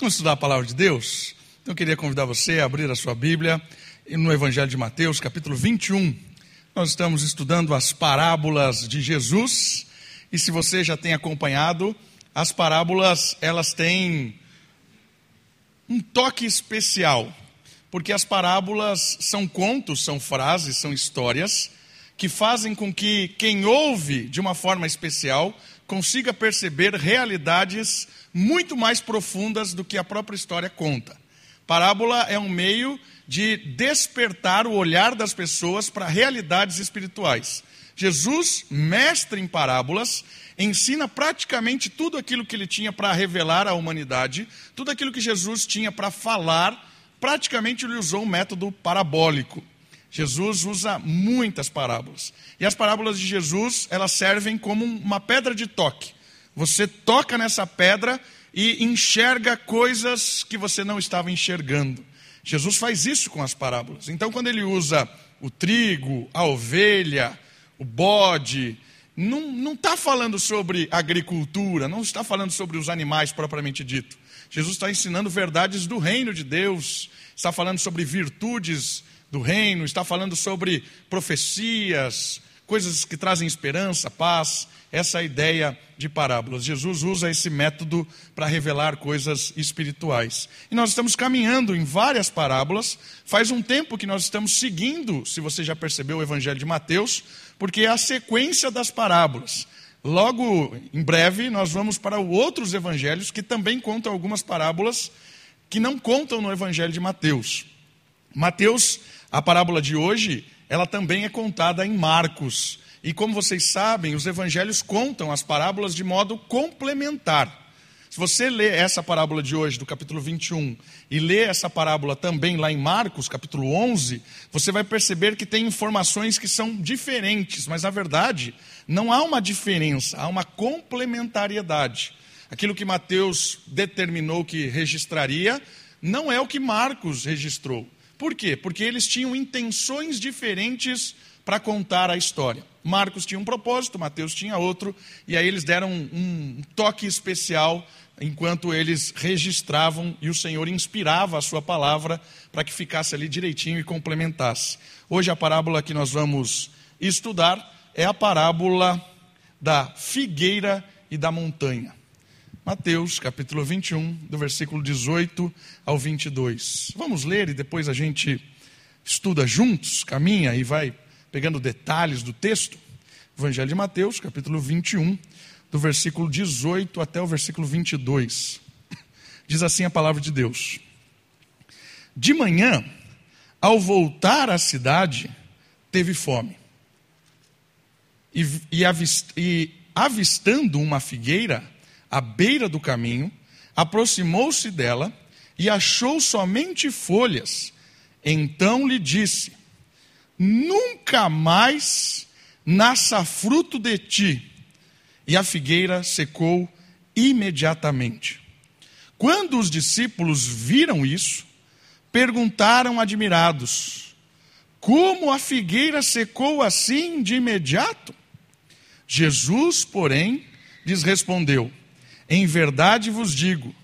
Vamos estudar a palavra de Deus? Então eu queria convidar você a abrir a sua Bíblia no Evangelho de Mateus, capítulo 21. Nós estamos estudando as parábolas de Jesus, e se você já tem acompanhado, as parábolas, elas têm um toque especial, porque as parábolas são contos, são frases, são histórias que fazem com que quem ouve de uma forma especial consiga perceber realidades muito mais profundas do que a própria história conta. Parábola é um meio de despertar o olhar das pessoas para realidades espirituais. Jesus, mestre em parábolas, ensina praticamente tudo aquilo que ele tinha para revelar à humanidade, tudo aquilo que Jesus tinha para falar, praticamente ele usou um método parabólico. Jesus usa muitas parábolas. E as parábolas de Jesus, elas servem como uma pedra de toque. Você toca nessa pedra e enxerga coisas que você não estava enxergando. Jesus faz isso com as parábolas. Então, quando ele usa o trigo, a ovelha, o bode, não está falando sobre agricultura, não está falando sobre os animais propriamente dito. Jesus está ensinando verdades do reino de Deus, está falando sobre virtudes do reino, está falando sobre profecias, coisas que trazem esperança, paz, essa ideia de parábolas. Jesus usa esse método para revelar coisas espirituais. E nós estamos caminhando em várias parábolas. Faz um tempo que nós estamos seguindo, se você já percebeu, o Evangelho de Mateus, porque é a sequência das parábolas. Logo, em breve, nós vamos para outros evangelhos que também contam algumas parábolas que não contam no Evangelho de Mateus. Mateus a parábola de hoje, ela também é contada em Marcos. E como vocês sabem, os evangelhos contam as parábolas de modo complementar. Se você lê essa parábola de hoje, do capítulo 21, e lê essa parábola também lá em Marcos, capítulo 11, você vai perceber que tem informações que são diferentes, mas na verdade não há uma diferença, há uma complementariedade. Aquilo que Mateus determinou que registraria não é o que Marcos registrou. Por quê? Porque eles tinham intenções diferentes para contar a história. Marcos tinha um propósito, Mateus tinha outro, e aí eles deram um, toque especial enquanto eles registravam e o Senhor inspirava a sua palavra para que ficasse ali direitinho e complementasse. Hoje a parábola que nós vamos estudar é a parábola da figueira e da montanha. Mateus, capítulo 21, do versículo 18 ao 22. Vamos ler e depois a gente estuda juntos, caminha e vai pegando detalhes do texto. Evangelho de Mateus, capítulo 21, do versículo 18 até o versículo 22. Diz assim a palavra de Deus: De manhã, ao voltar à cidade, teve fome. E, e, avist, e avistando uma figueira, à beira do caminho, aproximou-se dela e achou somente folhas. Então lhe disse: Nunca mais nasça fruto de ti. E a figueira secou imediatamente. Quando os discípulos viram isso, perguntaram admirados: Como a figueira secou assim de imediato? Jesus, porém, lhes respondeu: em verdade vos digo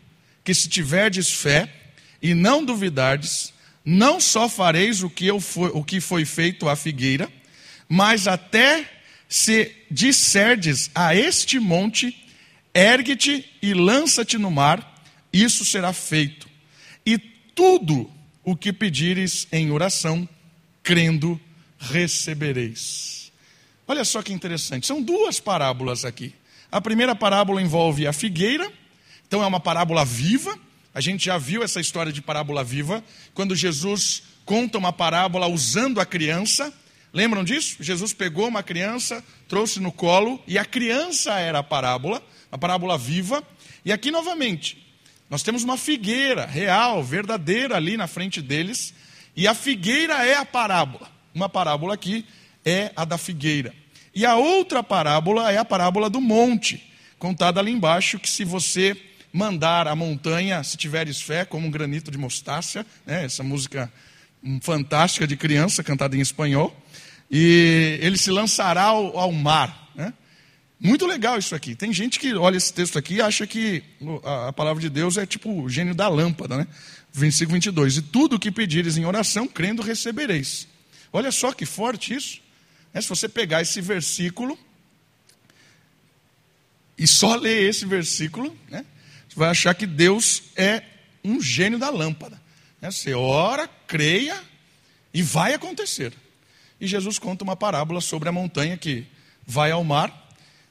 que se tiverdes fé e não duvidardes, não só fareis o que, eu foi, o que foi feito à figueira, mas até se disserdes a este monte, ergue-te e lança-te no mar, isso será feito. E tudo o que pedires em oração, crendo, recebereis. Olha só que interessante, são duas parábolas aqui. A primeira parábola envolve a figueira, então é uma parábola viva. A gente já viu essa história de parábola viva, quando Jesus conta uma parábola usando a criança. Lembram disso? Jesus pegou uma criança, trouxe no colo, e a criança era a parábola, a parábola viva. E aqui novamente, nós temos uma figueira real, verdadeira ali na frente deles, e a figueira é a parábola. Uma parábola aqui é a da figueira. E a outra parábola é a parábola do monte, contada ali embaixo, que se você mandar a montanha, se tiveres fé, como um granito de mostácia, né, essa música fantástica de criança, cantada em espanhol, e ele se lançará ao, ao mar. Né? Muito legal isso aqui. Tem gente que olha esse texto aqui e acha que a palavra de Deus é tipo o gênio da lâmpada, né? Versículo 22. E tudo o que pedires em oração, crendo, recebereis. Olha só que forte isso. É, se você pegar esse versículo e só ler esse versículo, né, você vai achar que Deus é um gênio da lâmpada. Né? Você ora, creia e vai acontecer. E Jesus conta uma parábola sobre a montanha que vai ao mar,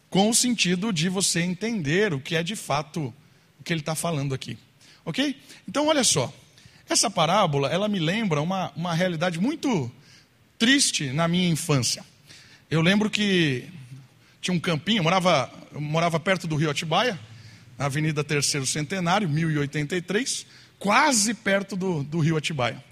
com o sentido de você entender o que é de fato o que ele está falando aqui. Ok? Então, olha só. Essa parábola, ela me lembra uma, uma realidade muito triste na minha infância. Eu lembro que tinha um campinho, eu morava, eu morava perto do Rio Atibaia, Avenida Terceiro Centenário, 1083, quase perto do, do Rio Atibaia.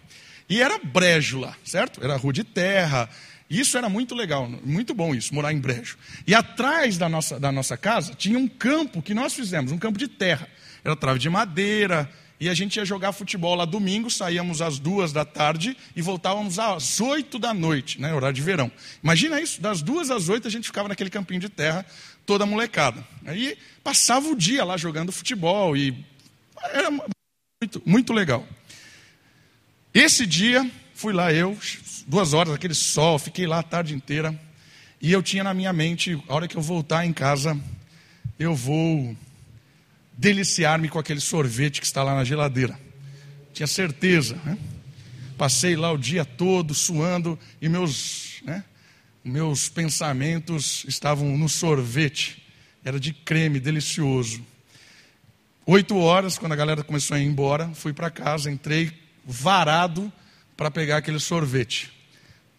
E era brejo lá, certo? Era rua de terra. Isso era muito legal, muito bom isso, morar em brejo. E atrás da nossa, da nossa casa tinha um campo que nós fizemos, um campo de terra. Era trave de madeira, e a gente ia jogar futebol lá domingo, saíamos às duas da tarde e voltávamos às oito da noite, né, horário de verão. Imagina isso, das duas às oito a gente ficava naquele campinho de terra, toda molecada. Aí passava o dia lá jogando futebol e era muito, muito legal. Esse dia, fui lá eu, duas horas, aquele sol, fiquei lá a tarde inteira, e eu tinha na minha mente, a hora que eu voltar em casa, eu vou deliciar-me com aquele sorvete que está lá na geladeira. Tinha certeza. Né? Passei lá o dia todo suando e meus, meus pensamentos estavam no sorvete. Era de creme, delicioso. Oito horas, quando a galera começou a ir embora, fui para casa, entrei varado para pegar aquele sorvete.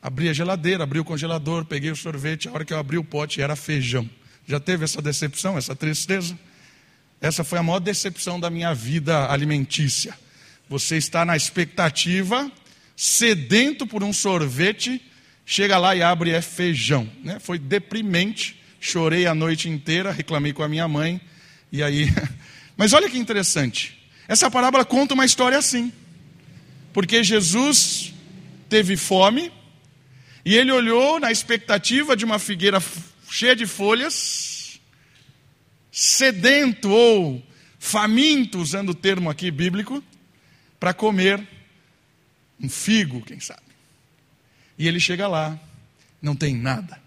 Abri a geladeira, abri o congelador, peguei o sorvete. A hora que eu abri o pote era feijão. Já teve essa decepção, essa tristeza? Essa foi a maior decepção da minha vida alimentícia. Você está na expectativa, sedento por um sorvete, chega lá e abre é feijão. Né? Foi deprimente, chorei a noite inteira, reclamei com a minha mãe, e aí. Mas olha que interessante. Essa parábola conta uma história assim. Porque Jesus teve fome, e ele olhou na expectativa de uma figueira cheia de folhas, sedento ou faminto, usando o termo aqui bíblico, para comer um figo, quem sabe. E ele chega lá, não tem nada.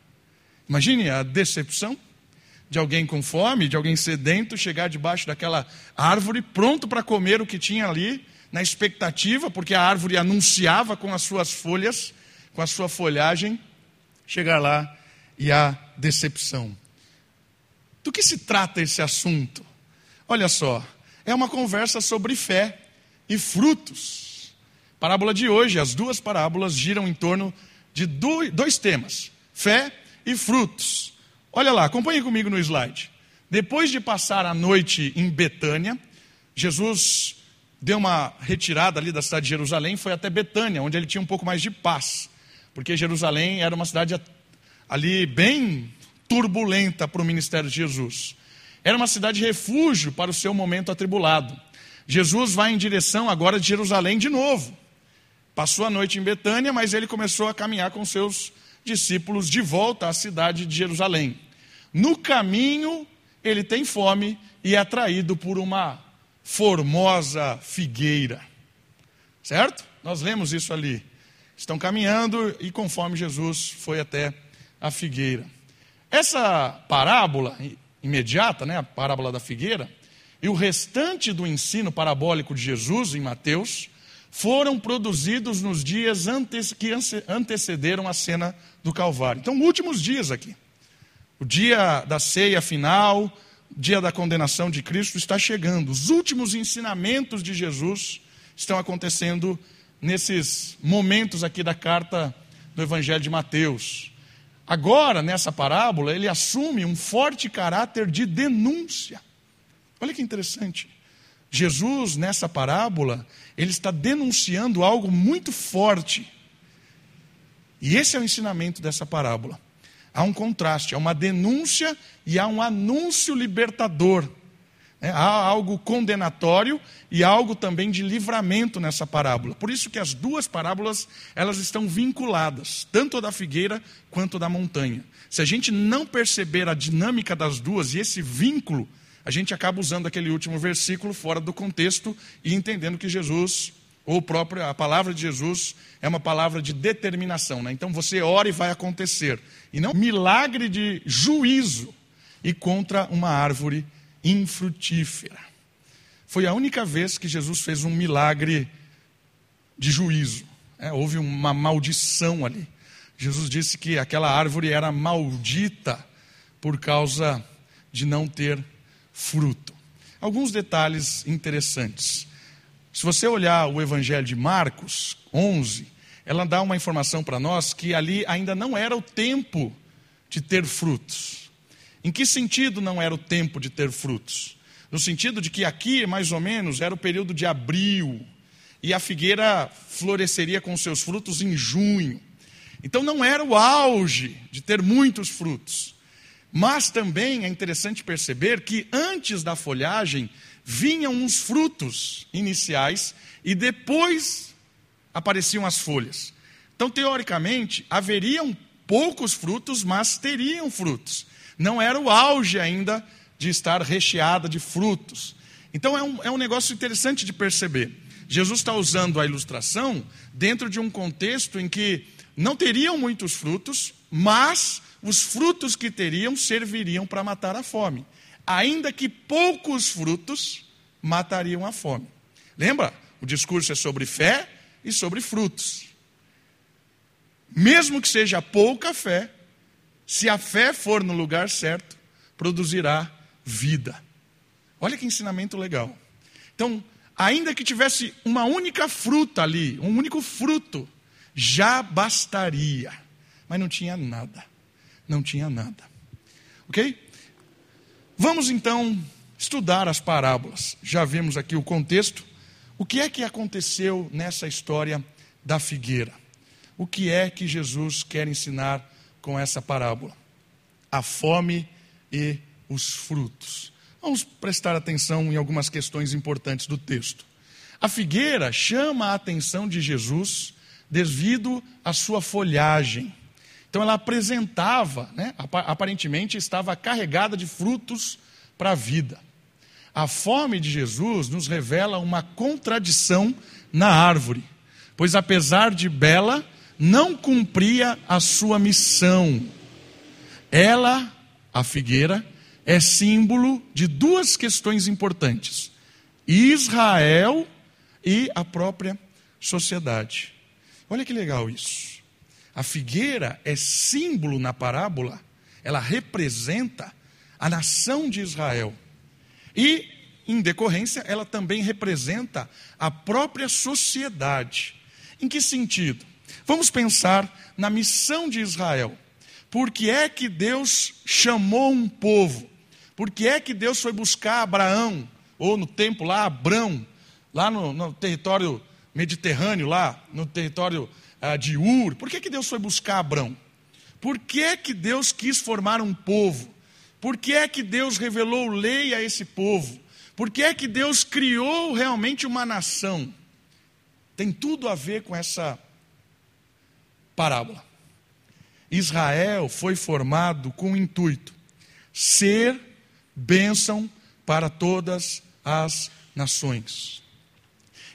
Imagine a decepção de alguém com fome, de alguém sedento, chegar debaixo daquela árvore, pronto para comer o que tinha ali, na expectativa, porque a árvore anunciava com as suas folhas, com a sua folhagem, chegar lá e a decepção. Do que se trata esse assunto? Olha só, é uma conversa sobre fé e frutos. Parábola de hoje, as duas parábolas giram em torno de dois temas: fé e frutos. Olha lá, acompanhe comigo no slide. Depois de passar a noite em Betânia, Jesus deu uma retirada ali da cidade de Jerusalém, foi até Betânia, onde ele tinha um pouco mais de paz, porque Jerusalém era uma cidade ali bem turbulenta para o ministério de Jesus. Era uma cidade de refúgio para o seu momento atribulado. Jesus vai em direção agora de Jerusalém de novo. Passou a noite em Betânia, mas ele começou a caminhar com seus discípulos de volta à cidade de Jerusalém. No caminho, ele tem fome e é atraído por uma formosa figueira. Certo? Nós lemos isso ali. Estão caminhando e conforme Jesus foi até a figueira. Essa parábola imediata, né, a parábola da figueira, e o restante do ensino parabólico de Jesus em Mateus foram produzidos nos dias que antecederam a cena do Calvário. Então, últimos dias aqui. O dia da ceia final, dia da condenação de Cristo está chegando. Os últimos ensinamentos de Jesus estão acontecendo nesses momentos aqui da carta do Evangelho de Mateus. Agora, nessa parábola, ele assume um forte caráter de denúncia. Olha que interessante. Jesus, nessa parábola, ele está denunciando algo muito forte. E esse é o ensinamento dessa parábola. Há um contraste, há uma denúncia e há um anúncio libertador. É, há algo condenatório e algo também de livramento nessa parábola. Por isso que as duas parábolas elas estão vinculadas, tanto da figueira quanto da montanha. Se a gente não perceber a dinâmica das duas e esse vínculo, a gente acaba usando aquele último versículo fora do contexto e entendendo que Jesus, ou a palavra de Jesus, é uma palavra de determinação. Né? Então você ora e vai acontecer. E não milagre de juízo e contra uma árvore infrutífera. Foi a única vez que Jesus fez um milagre de juízo. É, houve uma maldição ali. Jesus disse que aquela árvore era maldita por causa de não ter fruto. Alguns detalhes interessantes. Se você olhar o Evangelho de Marcos 11, ela dá uma informação para nós que ali ainda não era o tempo de ter frutos. Em que sentido não era o tempo de ter frutos? No sentido de que aqui, mais ou menos, era o período de abril, e a figueira floresceria com seus frutos em junho. Então não era o auge de ter muitos frutos. Mas também é interessante perceber que antes da folhagem vinham uns frutos iniciais e depois apareciam as folhas. Então, teoricamente, haveriam poucos frutos, mas teriam frutos não era o auge ainda de estar recheada de frutos. Então é um, é um negócio interessante de perceber. Jesus está usando a ilustração dentro de um contexto em que não teriam muitos frutos, mas os frutos que teriam serviriam para matar a fome. Ainda que poucos frutos matariam a fome. Lembra? O discurso é sobre fé e sobre frutos. Mesmo que seja pouca fé, se a fé for no lugar certo, produzirá vida. Olha que ensinamento legal. Então, ainda que tivesse uma única fruta ali, um único fruto, já bastaria. Mas não tinha nada. Não tinha nada. Ok? Vamos então estudar as parábolas. Já vimos aqui o contexto. O que é que aconteceu nessa história da figueira? O que é que Jesus quer ensinar com essa parábola: a fome e os frutos. Vamos prestar atenção em algumas questões importantes do texto. A figueira chama a atenção de Jesus devido à sua folhagem. Então ela apresentava, né, aparentemente estava carregada de frutos para a vida. A fome de Jesus nos revela uma contradição na árvore, pois apesar de bela, não cumpria a sua missão. Ela, a figueira, é símbolo de duas questões importantes: Israel e a própria sociedade. Olha que legal isso. A figueira é símbolo na parábola, ela representa a nação de Israel. E, em decorrência, ela também representa a própria sociedade. Em que sentido? Vamos pensar na missão de Israel. Por que é que Deus chamou um povo? Por que é que Deus foi buscar Abraão, ou no tempo lá, Abrão, lá no, no território mediterrâneo, lá no território ah, de Ur? Por que, que Deus foi buscar Abrão? Por que que Deus quis formar um povo? Por que é que Deus revelou lei a esse povo? Por que é que Deus criou realmente uma nação? Tem tudo a ver com essa parábola. Israel foi formado com o intuito ser bênção para todas as nações.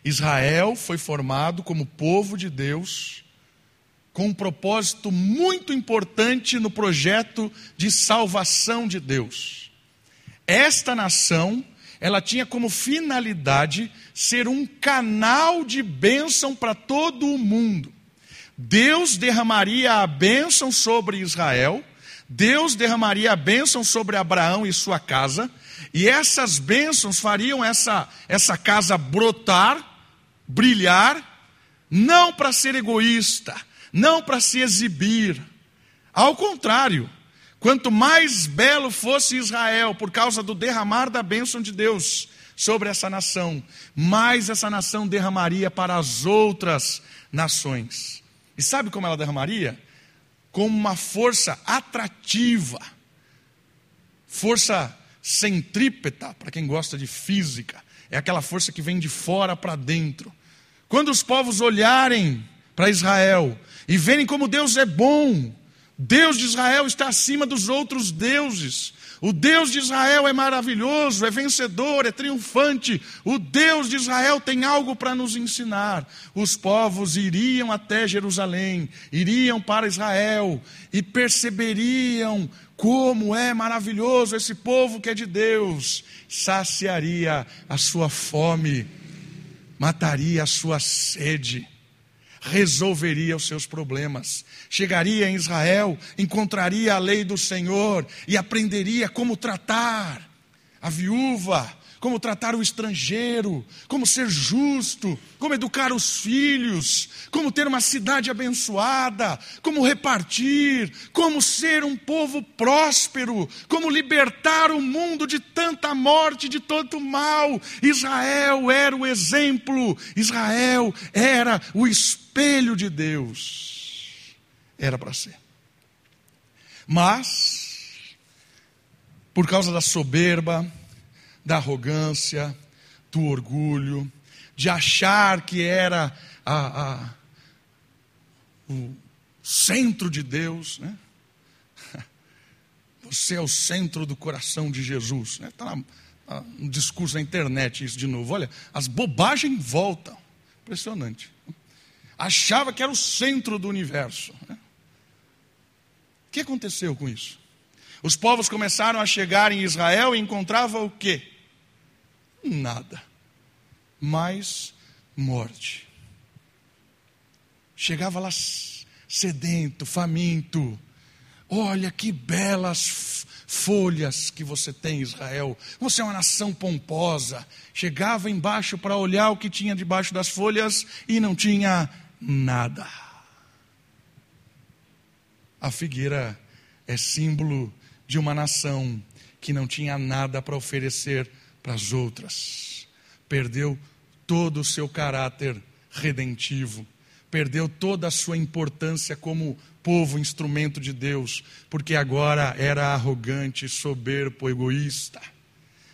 Israel foi formado como povo de Deus com um propósito muito importante no projeto de salvação de Deus. Esta nação, ela tinha como finalidade ser um canal de bênção para todo o mundo. Deus derramaria a bênção sobre Israel, Deus derramaria a bênção sobre Abraão e sua casa, e essas bênçãos fariam essa, essa casa brotar, brilhar, não para ser egoísta, não para se exibir. Ao contrário, quanto mais belo fosse Israel por causa do derramar da bênção de Deus sobre essa nação, mais essa nação derramaria para as outras nações. E sabe como ela derramaria? Como uma força atrativa, força centrípeta, para quem gosta de física, é aquela força que vem de fora para dentro. Quando os povos olharem para Israel e verem como Deus é bom, Deus de Israel está acima dos outros deuses. O Deus de Israel é maravilhoso, é vencedor, é triunfante. O Deus de Israel tem algo para nos ensinar. Os povos iriam até Jerusalém, iriam para Israel e perceberiam como é maravilhoso esse povo que é de Deus. Saciaria a sua fome, mataria a sua sede resolveria os seus problemas. Chegaria em Israel, encontraria a lei do Senhor e aprenderia como tratar a viúva, como tratar o estrangeiro, como ser justo, como educar os filhos, como ter uma cidade abençoada, como repartir, como ser um povo próspero, como libertar o mundo de tanta morte, de tanto mal. Israel era o exemplo, Israel era o espelho de Deus. Era para ser. Mas, por causa da soberba, da arrogância, do orgulho, de achar que era a, a, o centro de Deus. Né? Você é o centro do coração de Jesus. Está né? Tá um tá discurso na internet isso de novo. Olha, as bobagens voltam. Impressionante. Achava que era o centro do universo. Né? O que aconteceu com isso? Os povos começaram a chegar em Israel e encontravam o quê? Nada. Mais morte. Chegava lá sedento, faminto. Olha que belas folhas que você tem, Israel. Você é uma nação pomposa. Chegava embaixo para olhar o que tinha debaixo das folhas e não tinha nada. A figueira é símbolo de uma nação que não tinha nada para oferecer para as outras. Perdeu todo o seu caráter redentivo, perdeu toda a sua importância como povo, instrumento de Deus, porque agora era arrogante, soberbo, egoísta.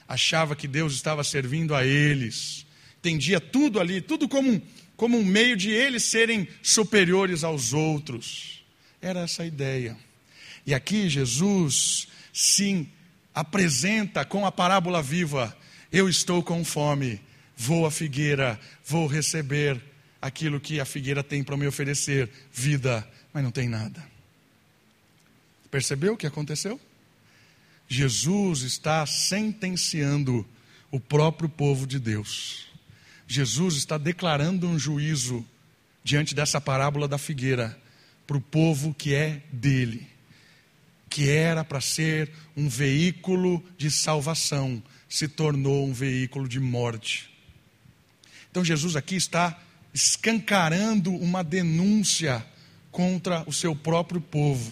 Achava que Deus estava servindo a eles, entendia tudo ali, tudo como um, como um meio de eles serem superiores aos outros. Era essa a ideia. E aqui Jesus sim apresenta com a parábola viva: eu estou com fome, vou à figueira, vou receber aquilo que a figueira tem para me oferecer, vida, mas não tem nada. Percebeu o que aconteceu? Jesus está sentenciando o próprio povo de Deus. Jesus está declarando um juízo diante dessa parábola da figueira para o povo que é dele que era para ser um veículo de salvação, se tornou um veículo de morte. Então Jesus aqui está escancarando uma denúncia contra o seu próprio povo.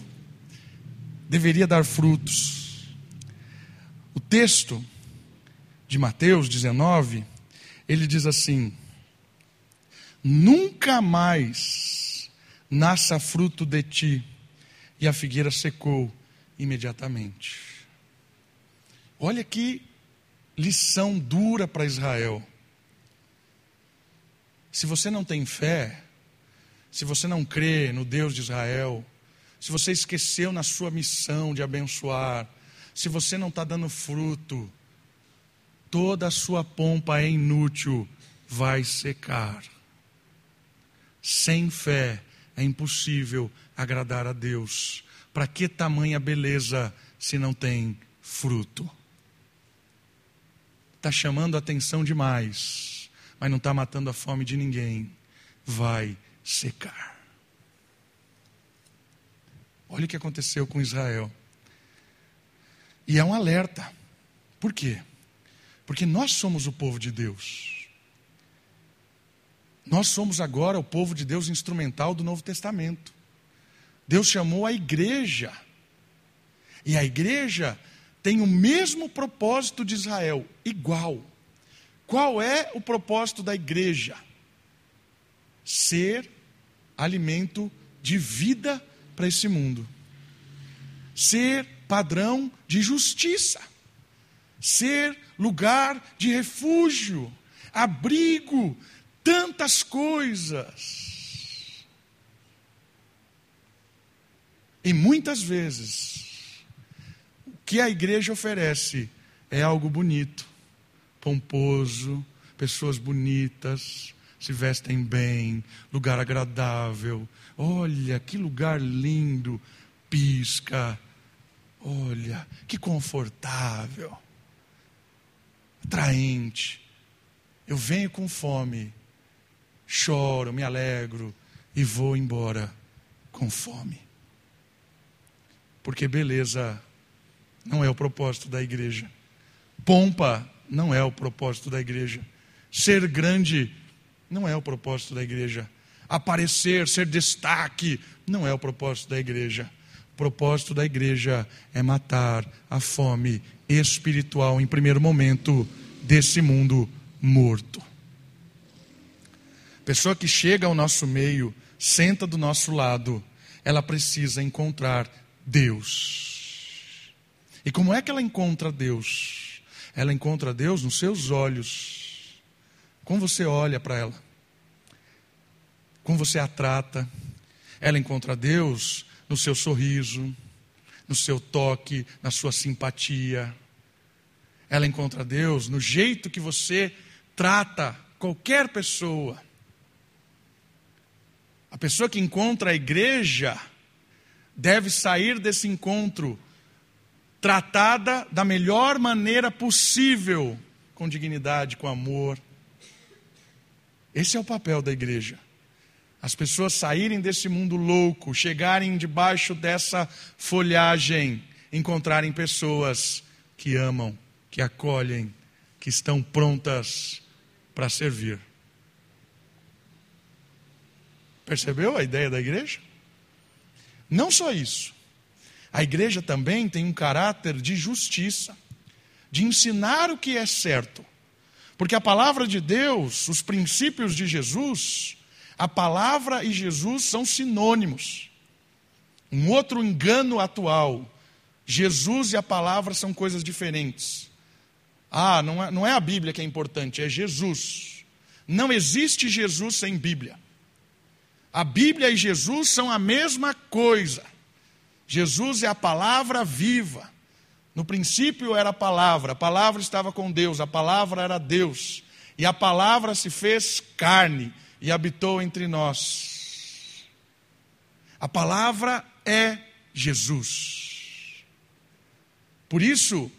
Deveria dar frutos. O texto de Mateus 19, ele diz assim: Nunca mais nasça fruto de ti. E a figueira secou imediatamente. Olha que lição dura para Israel. Se você não tem fé, se você não crê no Deus de Israel, se você esqueceu na sua missão de abençoar, se você não está dando fruto, toda a sua pompa é inútil, vai secar. Sem fé é impossível agradar a Deus. Para que tamanha beleza se não tem fruto? Está chamando a atenção demais, mas não está matando a fome de ninguém. Vai secar. Olha o que aconteceu com Israel. E é um alerta. Por quê? Porque nós somos o povo de Deus. Nós somos agora o povo de Deus instrumental do Novo Testamento. Deus chamou a igreja. E a igreja tem o mesmo propósito de Israel, igual. Qual é o propósito da igreja? Ser alimento de vida para esse mundo. Ser padrão de justiça. ser lugar de refúgio, abrigo, tantas coisas. E muitas vezes, o que a igreja oferece é algo bonito, pomposo, pessoas bonitas, se vestem bem, lugar agradável. Olha, que lugar lindo, pisca. Olha, que confortável, atraente. Eu venho com fome, choro, me alegro e vou embora com fome. Porque beleza não é o propósito da igreja. Pompa não é o propósito da igreja. Ser grande não é o propósito da igreja. Aparecer, ser destaque, não é o propósito da igreja. O propósito da igreja é matar a fome espiritual, em primeiro momento, desse mundo morto. Pessoa que chega ao nosso meio, senta do nosso lado, ela precisa encontrar Deus. E como é que ela encontra Deus? Ela encontra Deus nos seus olhos. Como você olha para ela? Como você a trata? Ela encontra Deus no seu sorriso, no seu toque, na sua simpatia. Ela encontra Deus no jeito que você trata qualquer pessoa. A pessoa que encontra a igreja deve sair desse encontro tratada da melhor maneira possível, com dignidade, com amor. Esse é o papel da igreja. As pessoas saírem desse mundo louco, chegarem debaixo dessa folhagem, encontrarem pessoas que amam, que acolhem, que estão prontas para servir. Percebeu a ideia da igreja? Não só isso. A igreja também tem um caráter de justiça, de ensinar o que é certo. Porque a palavra de Deus, os princípios de Jesus, a palavra e Jesus são sinônimos. Um outro engano atual: Jesus e a palavra são coisas diferentes. Ah, não é, não é a Bíblia que é importante, é Jesus. Não existe Jesus sem Bíblia. A Bíblia e Jesus são a mesma coisa. Jesus é a palavra viva. No princípio era a palavra, a palavra estava com Deus, a palavra era Deus. E a palavra se fez carne e habitou entre nós. A palavra é Jesus. Por isso,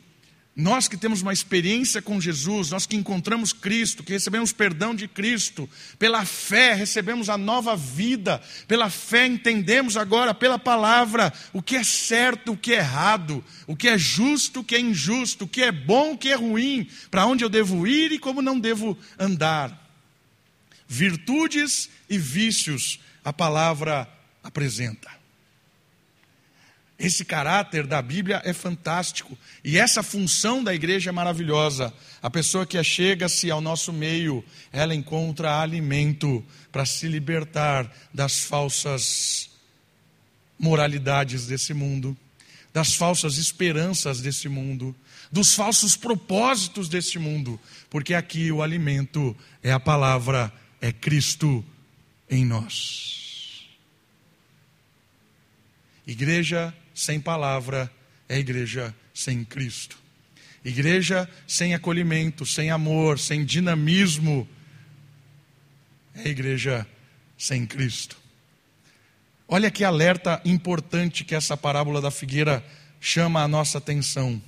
nós que temos uma experiência com Jesus, nós que encontramos Cristo, que recebemos perdão de Cristo, pela fé recebemos a nova vida, pela fé entendemos agora, pela palavra, o que é certo, o que é errado, o que é justo, o que é injusto, o que é bom, o que é ruim, para onde eu devo ir e como não devo andar. Virtudes e vícios, a palavra apresenta. Esse caráter da Bíblia é fantástico e essa função da igreja é maravilhosa. A pessoa que chega-se ao nosso meio, ela encontra alimento para se libertar das falsas moralidades desse mundo, das falsas esperanças desse mundo, dos falsos propósitos desse mundo, porque aqui o alimento é a palavra, é Cristo em nós. Igreja sem palavra é igreja sem Cristo. Igreja sem acolhimento, sem amor, sem dinamismo é igreja sem Cristo. Olha que alerta importante que essa parábola da figueira chama a nossa atenção.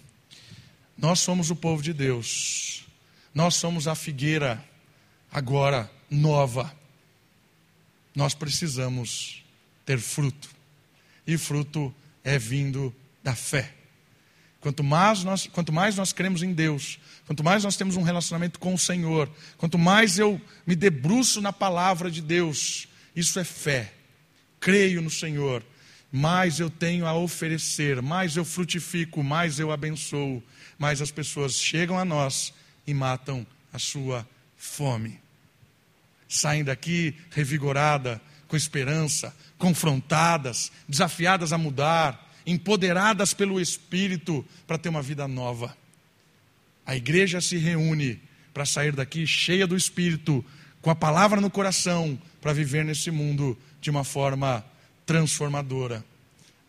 Nós somos o povo de Deus. Nós somos a figueira agora nova. Nós precisamos ter fruto. E fruto é vindo da fé. Quanto mais, nós, quanto mais nós cremos em Deus, quanto mais nós temos um relacionamento com o Senhor, quanto mais eu me debruço na palavra de Deus, isso é fé. Creio no Senhor, mais eu tenho a oferecer, mais eu frutifico, mais eu abençoo, mais as pessoas chegam a nós e matam a sua fome. Saem daqui revigorada, com esperança, confrontadas, desafiadas a mudar, empoderadas pelo Espírito para ter uma vida nova. A igreja se reúne para sair daqui cheia do Espírito, com a palavra no coração, para viver nesse mundo de uma forma transformadora.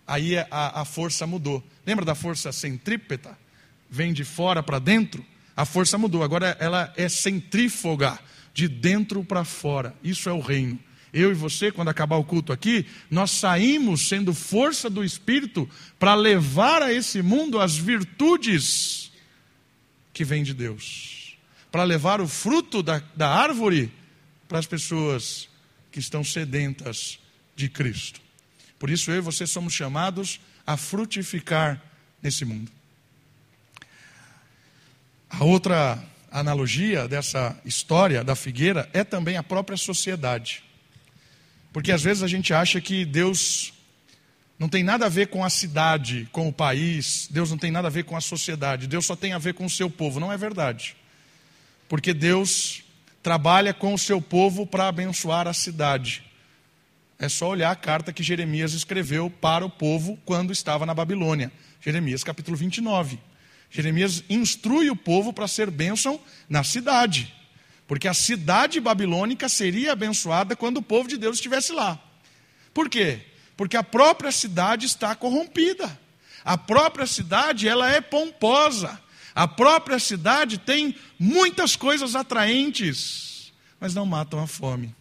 Aí a, a força mudou. Lembra da força centrípeta? Vem de fora para dentro? A força mudou. Agora ela é centrífuga, de dentro para fora. Isso é o reino. Eu e você, quando acabar o culto aqui, nós saímos sendo força do Espírito para levar a esse mundo as virtudes que vêm de Deus, para levar o fruto da, da árvore para as pessoas que estão sedentas de Cristo. Por isso eu e você somos chamados a frutificar nesse mundo. A outra analogia dessa história da figueira é também a própria sociedade. Porque às vezes a gente acha que Deus não tem nada a ver com a cidade, com o país, Deus não tem nada a ver com a sociedade, Deus só tem a ver com o seu povo. Não é verdade. Porque Deus trabalha com o seu povo para abençoar a cidade. É só olhar a carta que Jeremias escreveu para o povo quando estava na Babilônia. Jeremias capítulo 29. Jeremias instrui o povo para ser bênção na cidade. Porque a cidade babilônica seria abençoada quando o povo de Deus estivesse lá. Por quê? Porque a própria cidade está corrompida. A própria cidade, ela é pomposa. A própria cidade tem muitas coisas atraentes, mas não matam a fome.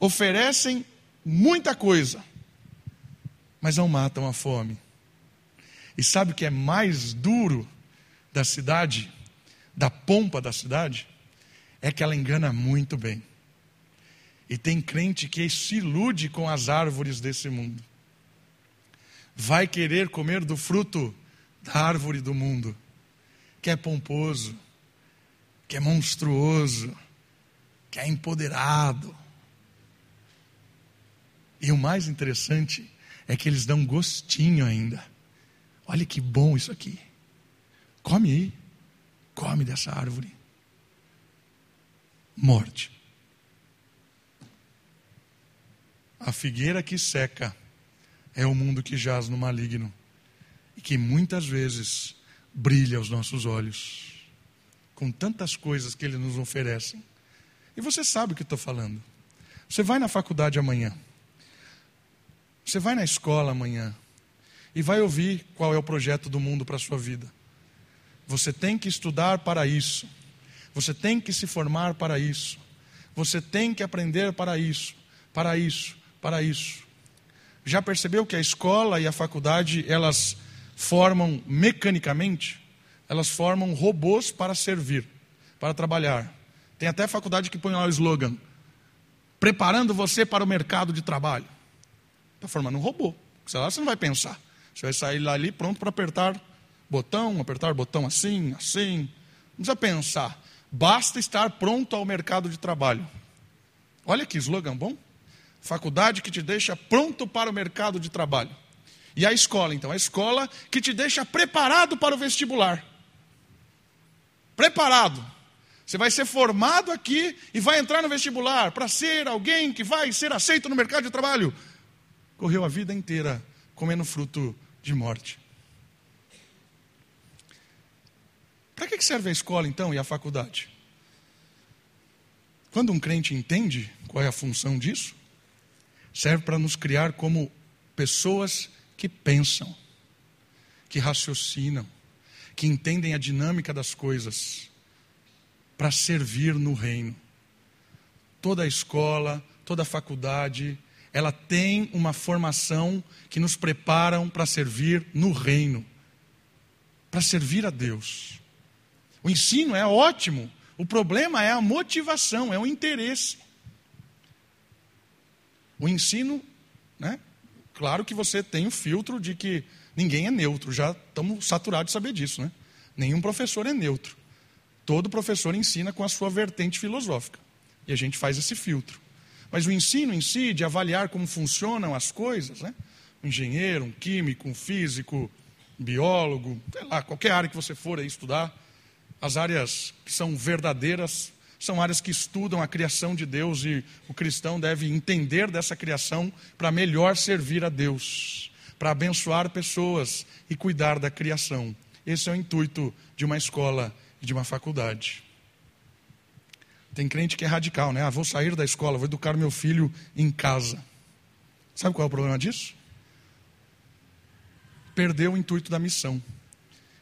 Oferecem muita coisa, mas não matam a fome. E sabe o que é mais duro da cidade? Da pompa da cidade é que ela engana muito bem. E tem crente que se ilude com as árvores desse mundo. Vai querer comer do fruto da árvore do mundo, que é pomposo, que é monstruoso, que é empoderado. E o mais interessante é que eles dão gostinho ainda. Olha que bom isso aqui. Come aí come dessa árvore. Morte. A figueira que seca é o mundo que jaz no maligno e que muitas vezes brilha aos nossos olhos com tantas coisas que ele nos oferecem. E você sabe o que estou falando. Você vai na faculdade amanhã. Você vai na escola amanhã e vai ouvir qual é o projeto do mundo para a sua vida. Você tem que estudar para isso. Você tem que se formar para isso. Você tem que aprender para isso, para isso, para isso. Já percebeu que a escola e a faculdade, elas formam mecanicamente, elas formam robôs para servir, para trabalhar. Tem até faculdade que põe lá o slogan: preparando você para o mercado de trabalho. Está formando um robô. Sei lá, você não vai pensar. Você vai sair lá ali pronto para apertar botão, apertar botão assim, assim. Não precisa pensar. Basta estar pronto ao mercado de trabalho. Olha que slogan bom. Faculdade que te deixa pronto para o mercado de trabalho. E a escola, então? A escola que te deixa preparado para o vestibular. Preparado. Você vai ser formado aqui e vai entrar no vestibular para ser alguém que vai ser aceito no mercado de trabalho. Correu a vida inteira comendo fruto de morte. Para que serve a escola então e a faculdade? Quando um crente entende qual é a função disso, serve para nos criar como pessoas que pensam, que raciocinam, que entendem a dinâmica das coisas, para servir no reino. Toda a escola, toda a faculdade, ela tem uma formação que nos preparam para servir no reino, para servir a Deus. O ensino é ótimo. O problema é a motivação, é o interesse. O ensino, né? Claro que você tem o filtro de que ninguém é neutro, já estamos saturados de saber disso, né? Nenhum professor é neutro. Todo professor ensina com a sua vertente filosófica. E a gente faz esse filtro. Mas o ensino em si, de avaliar como funcionam as coisas, né? Um engenheiro, um químico, um físico, um biólogo, sei lá, qualquer área que você for aí estudar, as áreas que são verdadeiras são áreas que estudam a criação de Deus e o cristão deve entender dessa criação para melhor servir a Deus, para abençoar pessoas e cuidar da criação. Esse é o intuito de uma escola e de uma faculdade. Tem crente que é radical, né? Ah, vou sair da escola, vou educar meu filho em casa. Sabe qual é o problema disso? Perdeu o intuito da missão.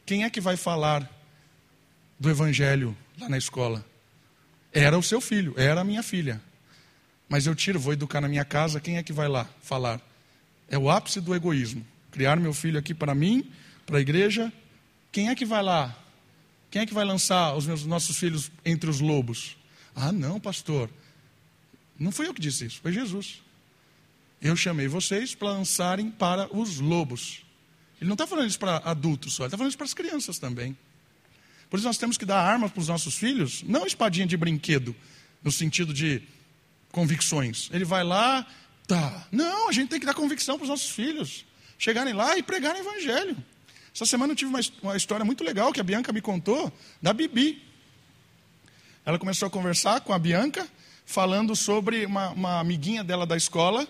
Quem é que vai falar do evangelho lá na escola? Era o seu filho, era a minha filha. Mas eu tiro, vou educar na minha casa, quem é que vai lá falar? É o ápice do egoísmo. Criar meu filho aqui para mim, para a igreja. Quem é que vai lá? Quem é que vai lançar os meus, nossos filhos entre os lobos? Ah, não, pastor. Não fui eu que disse isso, foi Jesus. Eu chamei vocês para lançarem para os lobos. Ele não está falando isso para adultos só, ele está falando isso para as crianças também. Por isso nós temos que dar armas para os nossos filhos, não espadinha de brinquedo, no sentido de convicções. Ele vai lá, tá. Não, a gente tem que dar convicção para os nossos filhos. Chegarem lá e pregarem o evangelho. Essa semana eu tive uma, uma história muito legal que a Bianca me contou, da Bibi. Ela começou a conversar com a Bianca, falando sobre uma, uma amiguinha dela da escola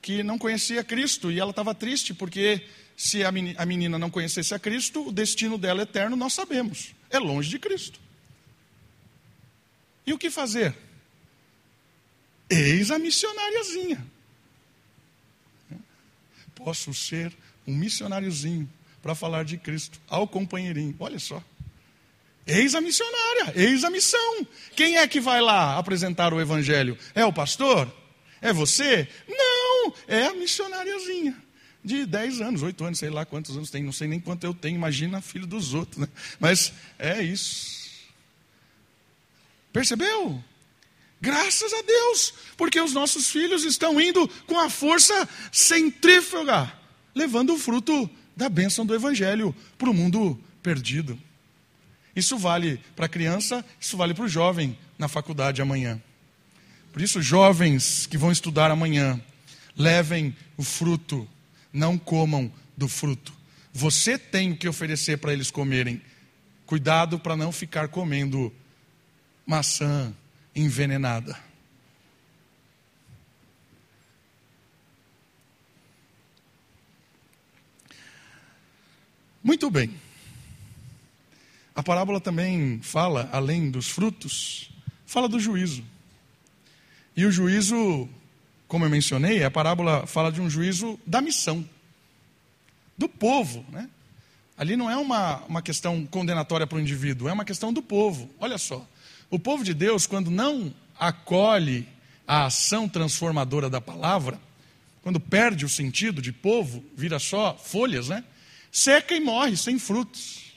que não conhecia Cristo e ela estava triste porque se a menina não conhecesse a Cristo, o destino dela eterno nós sabemos, é longe de Cristo. E o que fazer? Eis a missionariazinha. Posso ser um missionáriozinho para falar de Cristo ao companheirinho. Olha só. Eis a missionária, eis a missão. Quem é que vai lá apresentar o evangelho? É o pastor? É você? Não, é a missionariazinha. De 10 anos, 8 anos, sei lá quantos anos tem, não sei nem quanto eu tenho, imagina filho dos outros, né? Mas é isso. Percebeu? Graças a Deus, porque os nossos filhos estão indo com a força centrífuga, levando o fruto da bênção do Evangelho para o mundo perdido. Isso vale para a criança, isso vale para o jovem na faculdade amanhã. Por isso, jovens que vão estudar amanhã, levem o fruto, não comam do fruto. Você tem o que oferecer para eles comerem. Cuidado para não ficar comendo maçã envenenada. Muito bem. A parábola também fala, além dos frutos, fala do juízo. E o juízo, como eu mencionei, a parábola fala de um juízo da missão, do povo. Né? Ali não é uma, uma questão condenatória para o indivíduo, é uma questão do povo. Olha só, o povo de Deus, quando não acolhe a ação transformadora da palavra, quando perde o sentido de povo, vira só folhas, né? Seca e morre sem frutos.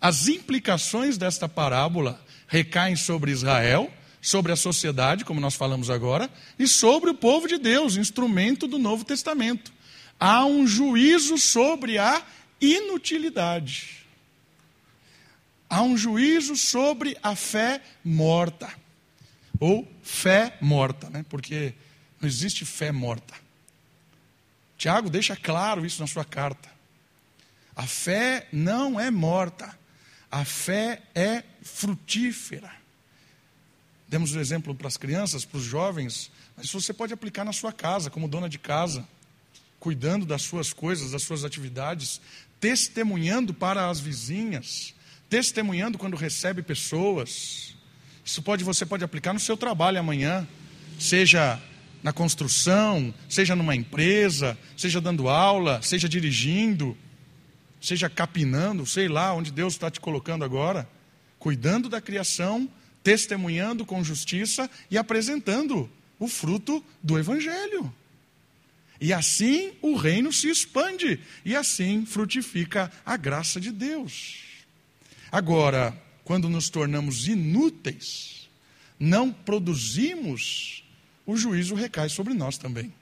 As implicações desta parábola recaem sobre Israel, sobre a sociedade, como nós falamos agora, e sobre o povo de Deus, instrumento do Novo Testamento. Há um juízo sobre a inutilidade. Há um juízo sobre a fé morta. Ou fé morta, né? porque não existe fé morta. Tiago deixa claro isso na sua carta. A fé não é morta. A fé é frutífera. Demos o um exemplo para as crianças, para os jovens, mas você pode aplicar na sua casa, como dona de casa, cuidando das suas coisas, das suas atividades, testemunhando para as vizinhas, testemunhando quando recebe pessoas. Isso pode você pode aplicar no seu trabalho amanhã, seja na construção, seja numa empresa, seja dando aula, seja dirigindo seja capinando, sei lá onde Deus está te colocando agora, cuidando da criação, testemunhando com justiça e apresentando o fruto do Evangelho. E assim o reino se expande, e assim frutifica a graça de Deus. Agora, quando nos tornamos inúteis, não produzimos, o juízo recai sobre nós também.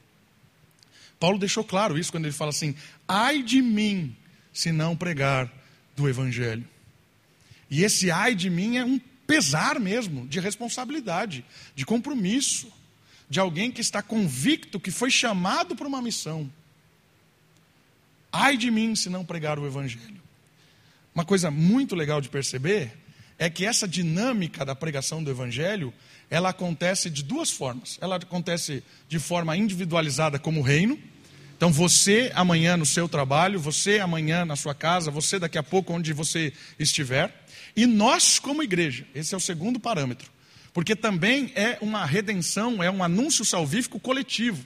Paulo deixou claro isso quando ele fala assim: ai de mim se não pregar do Evangelho. E esse ai de mim é um pesar mesmo, de responsabilidade, de compromisso, de alguém que está convicto que foi chamado para uma missão. Ai de mim se não pregar o Evangelho. Uma coisa muito legal de perceber é que essa dinâmica da pregação do Evangelho, ela acontece de duas formas. Ela acontece de forma individualizada como reino, Então você amanhã no seu trabalho, você amanhã na sua casa, você daqui a pouco onde você estiver, e nós como igreja, esse é o segundo parâmetro, porque também é uma redenção, é um anúncio salvífico coletivo.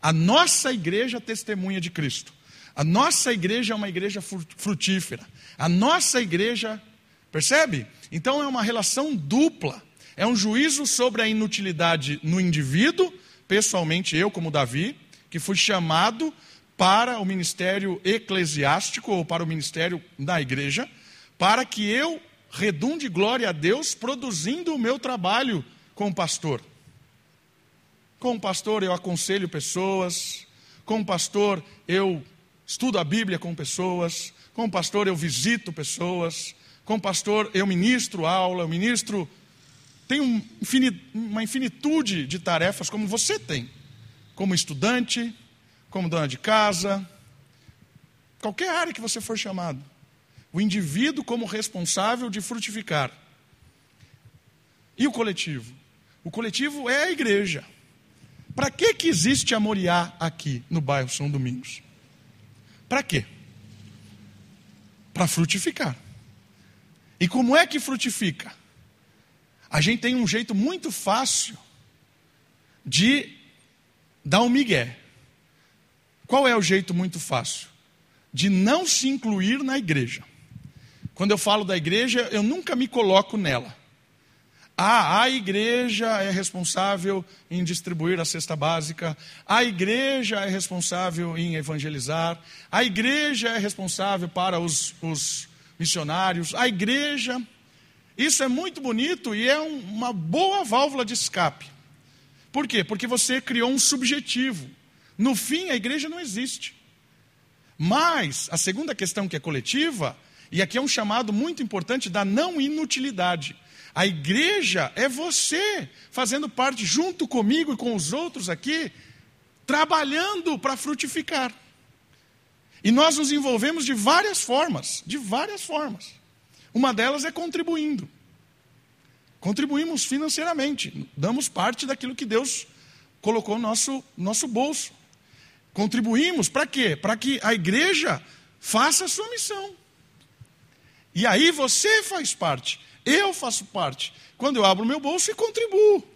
A nossa igreja testemunha de Cristo. A nossa igreja é uma igreja frutífera. A nossa igreja, percebe? Então é uma relação dupla. É um juízo sobre a inutilidade no indivíduo, pessoalmente eu, como Davi, que fui chamado para o ministério eclesiástico ou para o ministério da igreja, para que eu redunde glória a Deus produzindo o meu trabalho como pastor. Como pastor, eu aconselho pessoas, como pastor, eu estudo a Bíblia com pessoas, como pastor, eu visito pessoas, como pastor, eu ministro aula, eu ministro. Tem um uma infinitude de tarefas como você tem, como estudante, como dona de casa, qualquer área que você for chamado. O indivíduo como responsável de frutificar. E o coletivo? O coletivo é a igreja. Para que, que existe a Moriá aqui no bairro São Domingos? Para quê? Para frutificar. E como é que frutifica? A gente tem um jeito muito fácil de dar um migué. Qual é o jeito muito fácil? De não se incluir na igreja. Quando eu falo da igreja, eu nunca me coloco nela. Ah, a igreja é responsável em distribuir a cesta básica, a igreja é responsável em evangelizar, a igreja é responsável para os, os missionários, a igreja. Isso é muito bonito e é um, uma boa válvula de escape. Por quê? Porque você criou um subjetivo. No fim, a igreja não existe. Mas a segunda questão que é coletiva, e aqui é um chamado muito importante da não inutilidade. A igreja é você, fazendo parte junto comigo e com os outros aqui, trabalhando para frutificar. E nós nos envolvemos de várias formas, de várias formas. Uma delas é contribuindo. Contribuímos financeiramente, damos parte daquilo que Deus colocou no nosso, nosso bolso. Contribuímos para quê? Para que a igreja faça a sua missão. E aí você faz parte. Eu faço parte. Quando eu abro meu bolso e contribuo.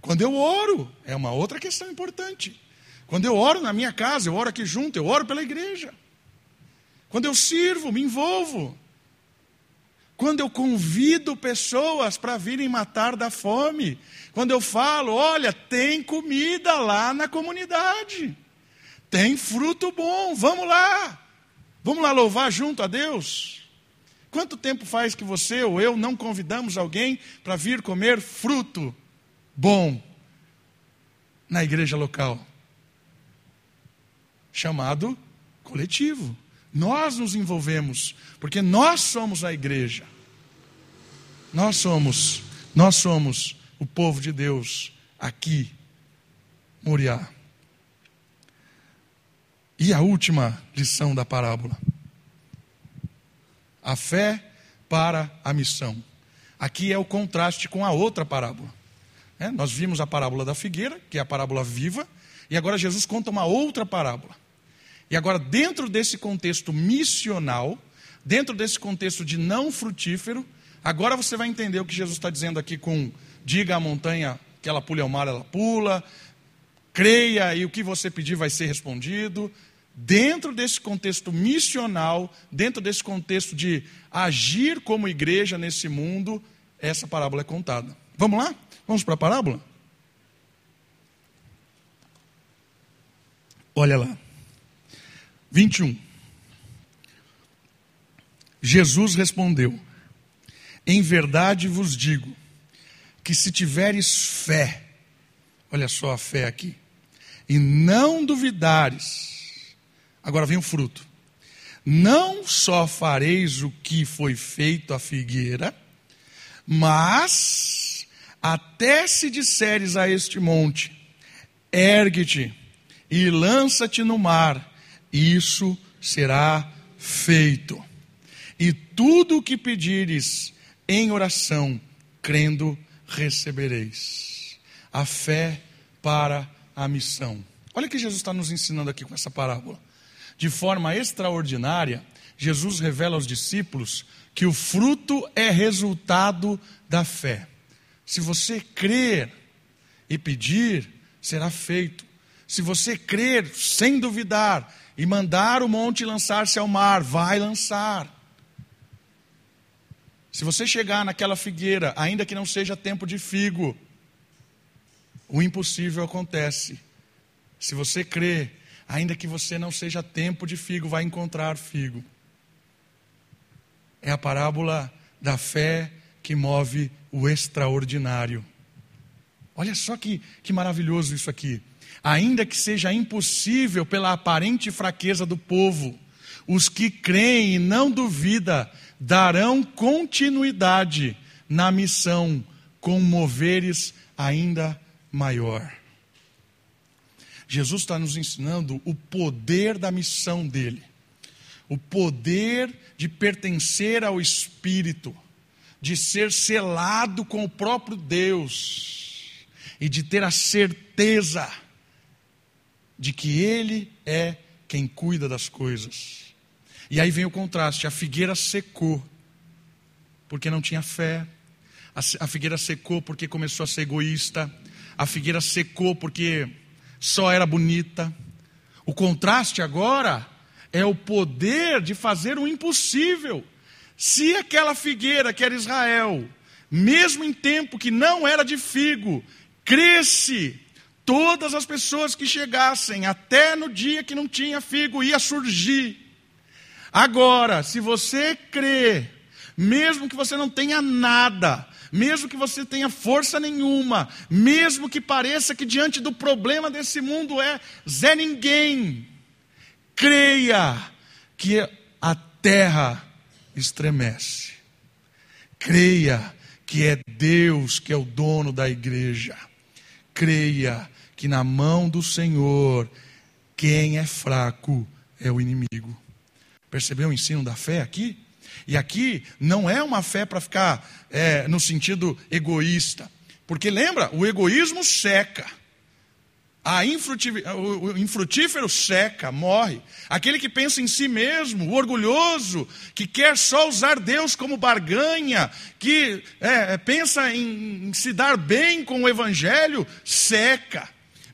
Quando eu oro, é uma outra questão importante. Quando eu oro na minha casa, eu oro aqui junto, eu oro pela igreja. Quando eu sirvo, me envolvo. Quando eu convido pessoas para virem matar da fome. Quando eu falo, olha, tem comida lá na comunidade. Tem fruto bom, vamos lá. Vamos lá louvar junto a Deus. Quanto tempo faz que você ou eu não convidamos alguém para vir comer fruto bom na igreja local? Chamado coletivo. Nós nos envolvemos, porque nós somos a igreja. Nós somos, nós somos o povo de Deus aqui, Moriá. E a última lição da parábola a fé para a missão. Aqui é o contraste com a outra parábola. É, nós vimos a parábola da figueira, que é a parábola viva, e agora Jesus conta uma outra parábola. E agora, dentro desse contexto missional, dentro desse contexto de não frutífero, agora você vai entender o que Jesus está dizendo aqui com diga à montanha que ela pule ao mar, ela pula, creia e o que você pedir vai ser respondido, dentro desse contexto missional, dentro desse contexto de agir como igreja nesse mundo, essa parábola é contada. Vamos lá? Vamos para a parábola? Olha lá. 21. Jesus respondeu: Em verdade vos digo, que se tiveres fé, olha só a fé aqui, e não duvidares, Agora vem o fruto. Não só fareis o que foi feito à figueira, mas até se disseres a este monte: ergue-te e lança-te no mar, isso será feito. E tudo o que pedires em oração, crendo, recebereis. A fé para a missão. Olha o que Jesus está nos ensinando aqui com essa parábola. De forma extraordinária, Jesus revela aos discípulos que o fruto é resultado da fé. Se você crer e pedir, será feito. Se você crer sem duvidar e mandar o monte lançar-se ao mar, vai lançar. Se você chegar naquela figueira, ainda que não seja tempo de figo, o impossível acontece. Se você crê, ainda que você não seja tempo de figo, vai encontrar figo. É a parábola da fé que move o extraordinário. Olha só que, que maravilhoso isso aqui. Ainda que seja impossível pela aparente fraqueza do povo, os que creem e não duvida darão continuidade na missão com moveres ainda maior. Jesus está nos ensinando o poder da missão dele, o poder de pertencer ao Espírito, de ser selado com o próprio Deus e de ter a certeza de que Ele é quem cuida das coisas. E aí vem o contraste: a figueira secou, porque não tinha fé, a figueira secou porque começou a ser egoísta, a figueira secou porque só era bonita. O contraste agora é o poder de fazer o impossível. Se aquela figueira que era Israel, mesmo em tempo que não era de figo, cresce, todas as pessoas que chegassem, até no dia que não tinha figo, ia surgir. Agora, se você crê, mesmo que você não tenha nada, mesmo que você tenha força nenhuma, mesmo que pareça que diante do problema desse mundo é Zé Ninguém, creia que a terra estremece. Creia que é Deus que é o dono da igreja. Creia que na mão do Senhor, quem é fraco é o inimigo. Percebeu o ensino da fé aqui? E aqui não é uma fé para ficar é, no sentido egoísta. Porque lembra, o egoísmo seca. A o infrutífero seca, morre. Aquele que pensa em si mesmo, o orgulhoso, que quer só usar Deus como barganha, que é, é pensa em, em se dar bem com o Evangelho, seca.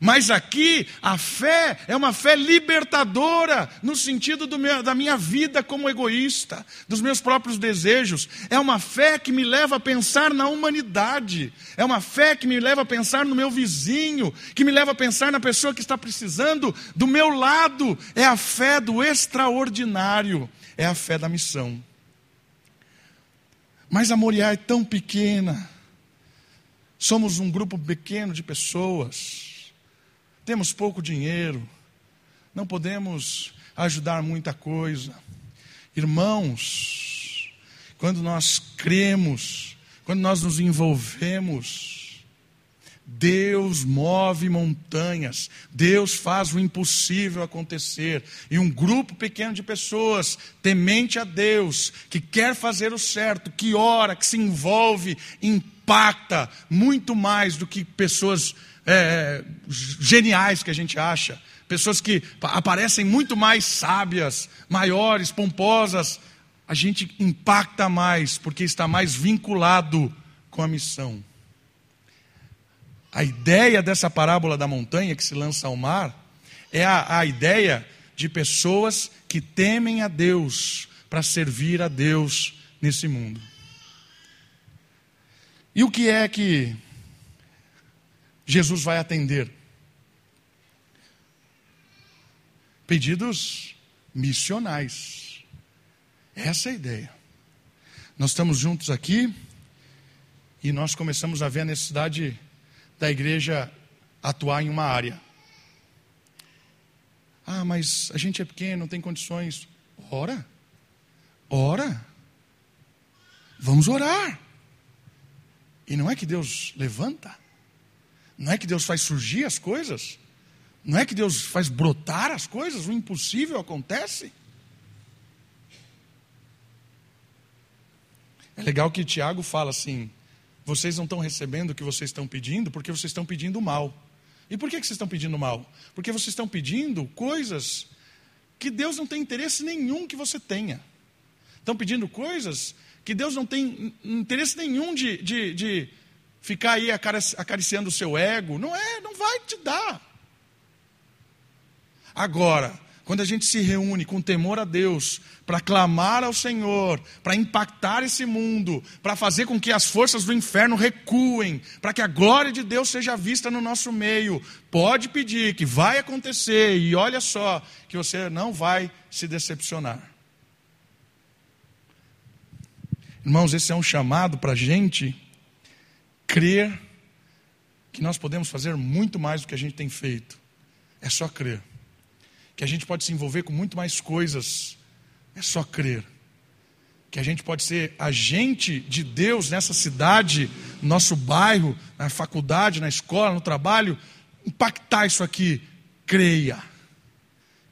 Mas aqui a fé é uma fé libertadora, no sentido meu, da minha vida como egoísta, dos meus próprios desejos. É uma fé que me leva a pensar na humanidade. É uma fé que me leva a pensar no meu vizinho, que me leva a pensar na pessoa que está precisando do meu lado. É a fé do extraordinário, é a fé da missão. Mas a Moriá é tão pequena. Somos um grupo pequeno de pessoas temos pouco dinheiro, não podemos ajudar muita coisa. Irmãos, quando nós cremos, quando nós nos envolvemos, Deus move montanhas, Deus faz o impossível acontecer. E um grupo pequeno de pessoas, temente a Deus, que quer fazer o certo, que ora, que se envolve, impacta muito mais do que pessoas é, geniais que a gente acha, pessoas que aparecem muito mais sábias, maiores, pomposas, a gente impacta mais porque está mais vinculado com a missão. A ideia dessa parábola da montanha que se lança ao mar é a, a ideia de pessoas que temem a Deus para servir a Deus nesse mundo. E o que é que Jesus vai atender. Pedidos missionais. Essa é a ideia. Nós estamos juntos aqui e nós começamos a ver a necessidade da igreja atuar em uma área. Ah, mas a gente é pequeno, não tem condições. Ora, ora. Vamos orar. E não é que Deus levanta? Não é que Deus faz surgir as coisas? Não é que Deus faz brotar as coisas? O impossível acontece? É legal que Tiago fala assim: vocês não estão recebendo o que vocês estão pedindo porque vocês estão pedindo mal. E por que vocês estão pedindo mal? Porque vocês estão pedindo coisas que Deus não tem interesse nenhum que você tenha. Estão pedindo coisas que Deus não tem interesse nenhum de, de, de ficar aí acariciando o seu ego. Não é, não vai te dar. Agora, quando a gente se reúne com temor a Deus, para clamar ao Senhor, para impactar esse mundo, para fazer com que as forças do inferno recuem, para que a glória de Deus seja vista no nosso meio, pode pedir que vai acontecer, e olha só, que você não vai se decepcionar. Irmãos, esse é um chamado para a gente crer que nós podemos fazer muito mais do que a gente tem feito. É só crer que a gente pode se envolver com muito mais coisas, é só crer. Que a gente pode ser agente de Deus nessa cidade, no nosso bairro, na faculdade, na escola, no trabalho, impactar isso aqui. Creia,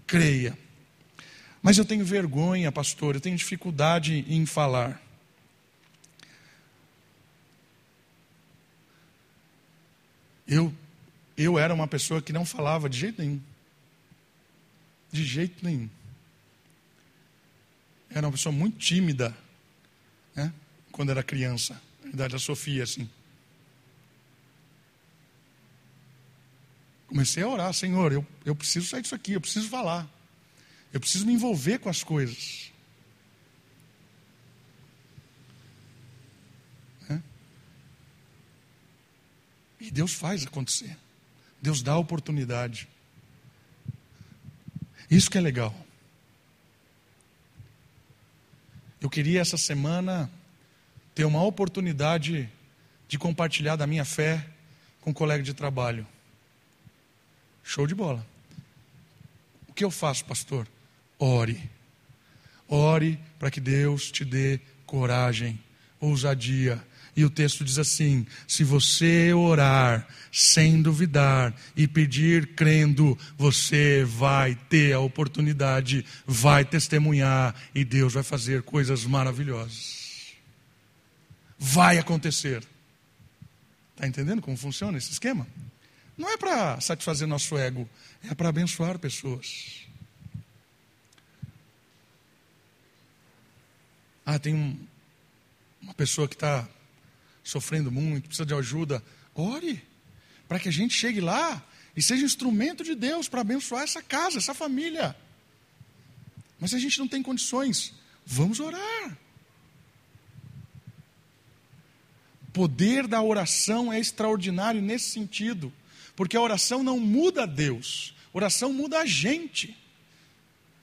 creia. Mas eu tenho vergonha, pastor, eu tenho dificuldade em falar. Eu, eu era uma pessoa que não falava de jeito nenhum. De jeito nenhum. Era uma pessoa muito tímida, né? quando era criança, na idade da Sofia, assim. Comecei a orar, Senhor, eu, eu preciso sair disso aqui, eu preciso falar. Eu preciso me envolver com as coisas. E Deus faz acontecer. Deus dá oportunidade. Isso que é legal. Eu queria essa semana ter uma oportunidade de compartilhar da minha fé com um colega de trabalho. Show de bola. O que eu faço, pastor? Ore. Ore para que Deus te dê coragem, ousadia, e o texto diz assim: se você orar sem duvidar e pedir crendo, você vai ter a oportunidade, vai testemunhar e Deus vai fazer coisas maravilhosas. Vai acontecer. Está entendendo como funciona esse esquema? Não é para satisfazer nosso ego, é para abençoar pessoas. Ah, tem um, uma pessoa que está sofrendo muito, precisa de ajuda, ore, para que a gente chegue lá e seja instrumento de Deus para abençoar essa casa, essa família. Mas se a gente não tem condições, vamos orar. O poder da oração é extraordinário nesse sentido, porque a oração não muda Deus, a oração muda a gente.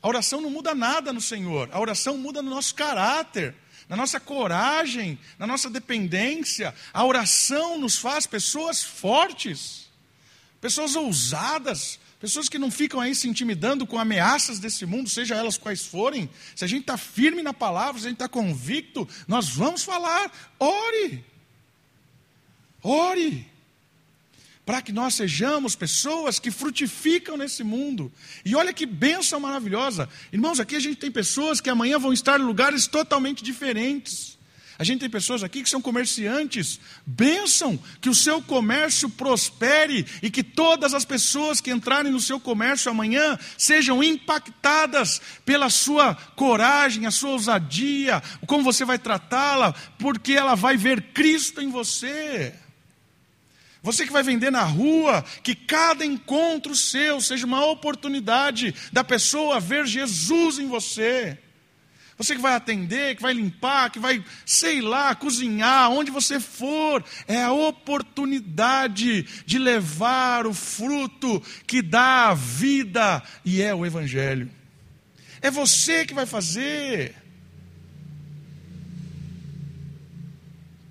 A oração não muda nada no Senhor, a oração muda no nosso caráter na nossa coragem, na nossa dependência. A oração nos faz pessoas fortes, pessoas ousadas, pessoas que não ficam aí se intimidando com ameaças desse mundo, seja elas quais forem. Se a gente está firme na palavra, se a gente está convicto, nós vamos falar. Ore. Ore para que nós sejamos pessoas que frutificam nesse mundo. E olha que bênção maravilhosa. Irmãos, aqui a gente tem pessoas que amanhã vão estar em lugares totalmente diferentes. A gente tem pessoas aqui que são comerciantes. Bênção que o seu comércio prospere e que todas as pessoas que entrarem no seu comércio amanhã sejam impactadas pela sua coragem, a sua ousadia, como você vai tratá-la, porque ela vai ver Cristo em você. Você que vai vender na rua, que cada encontro seu seja uma oportunidade da pessoa ver Jesus em você. Você que vai atender, que vai limpar, que vai, sei lá, cozinhar, onde você for, é a oportunidade de levar o fruto que dá a vida e é o Evangelho. É você que vai fazer.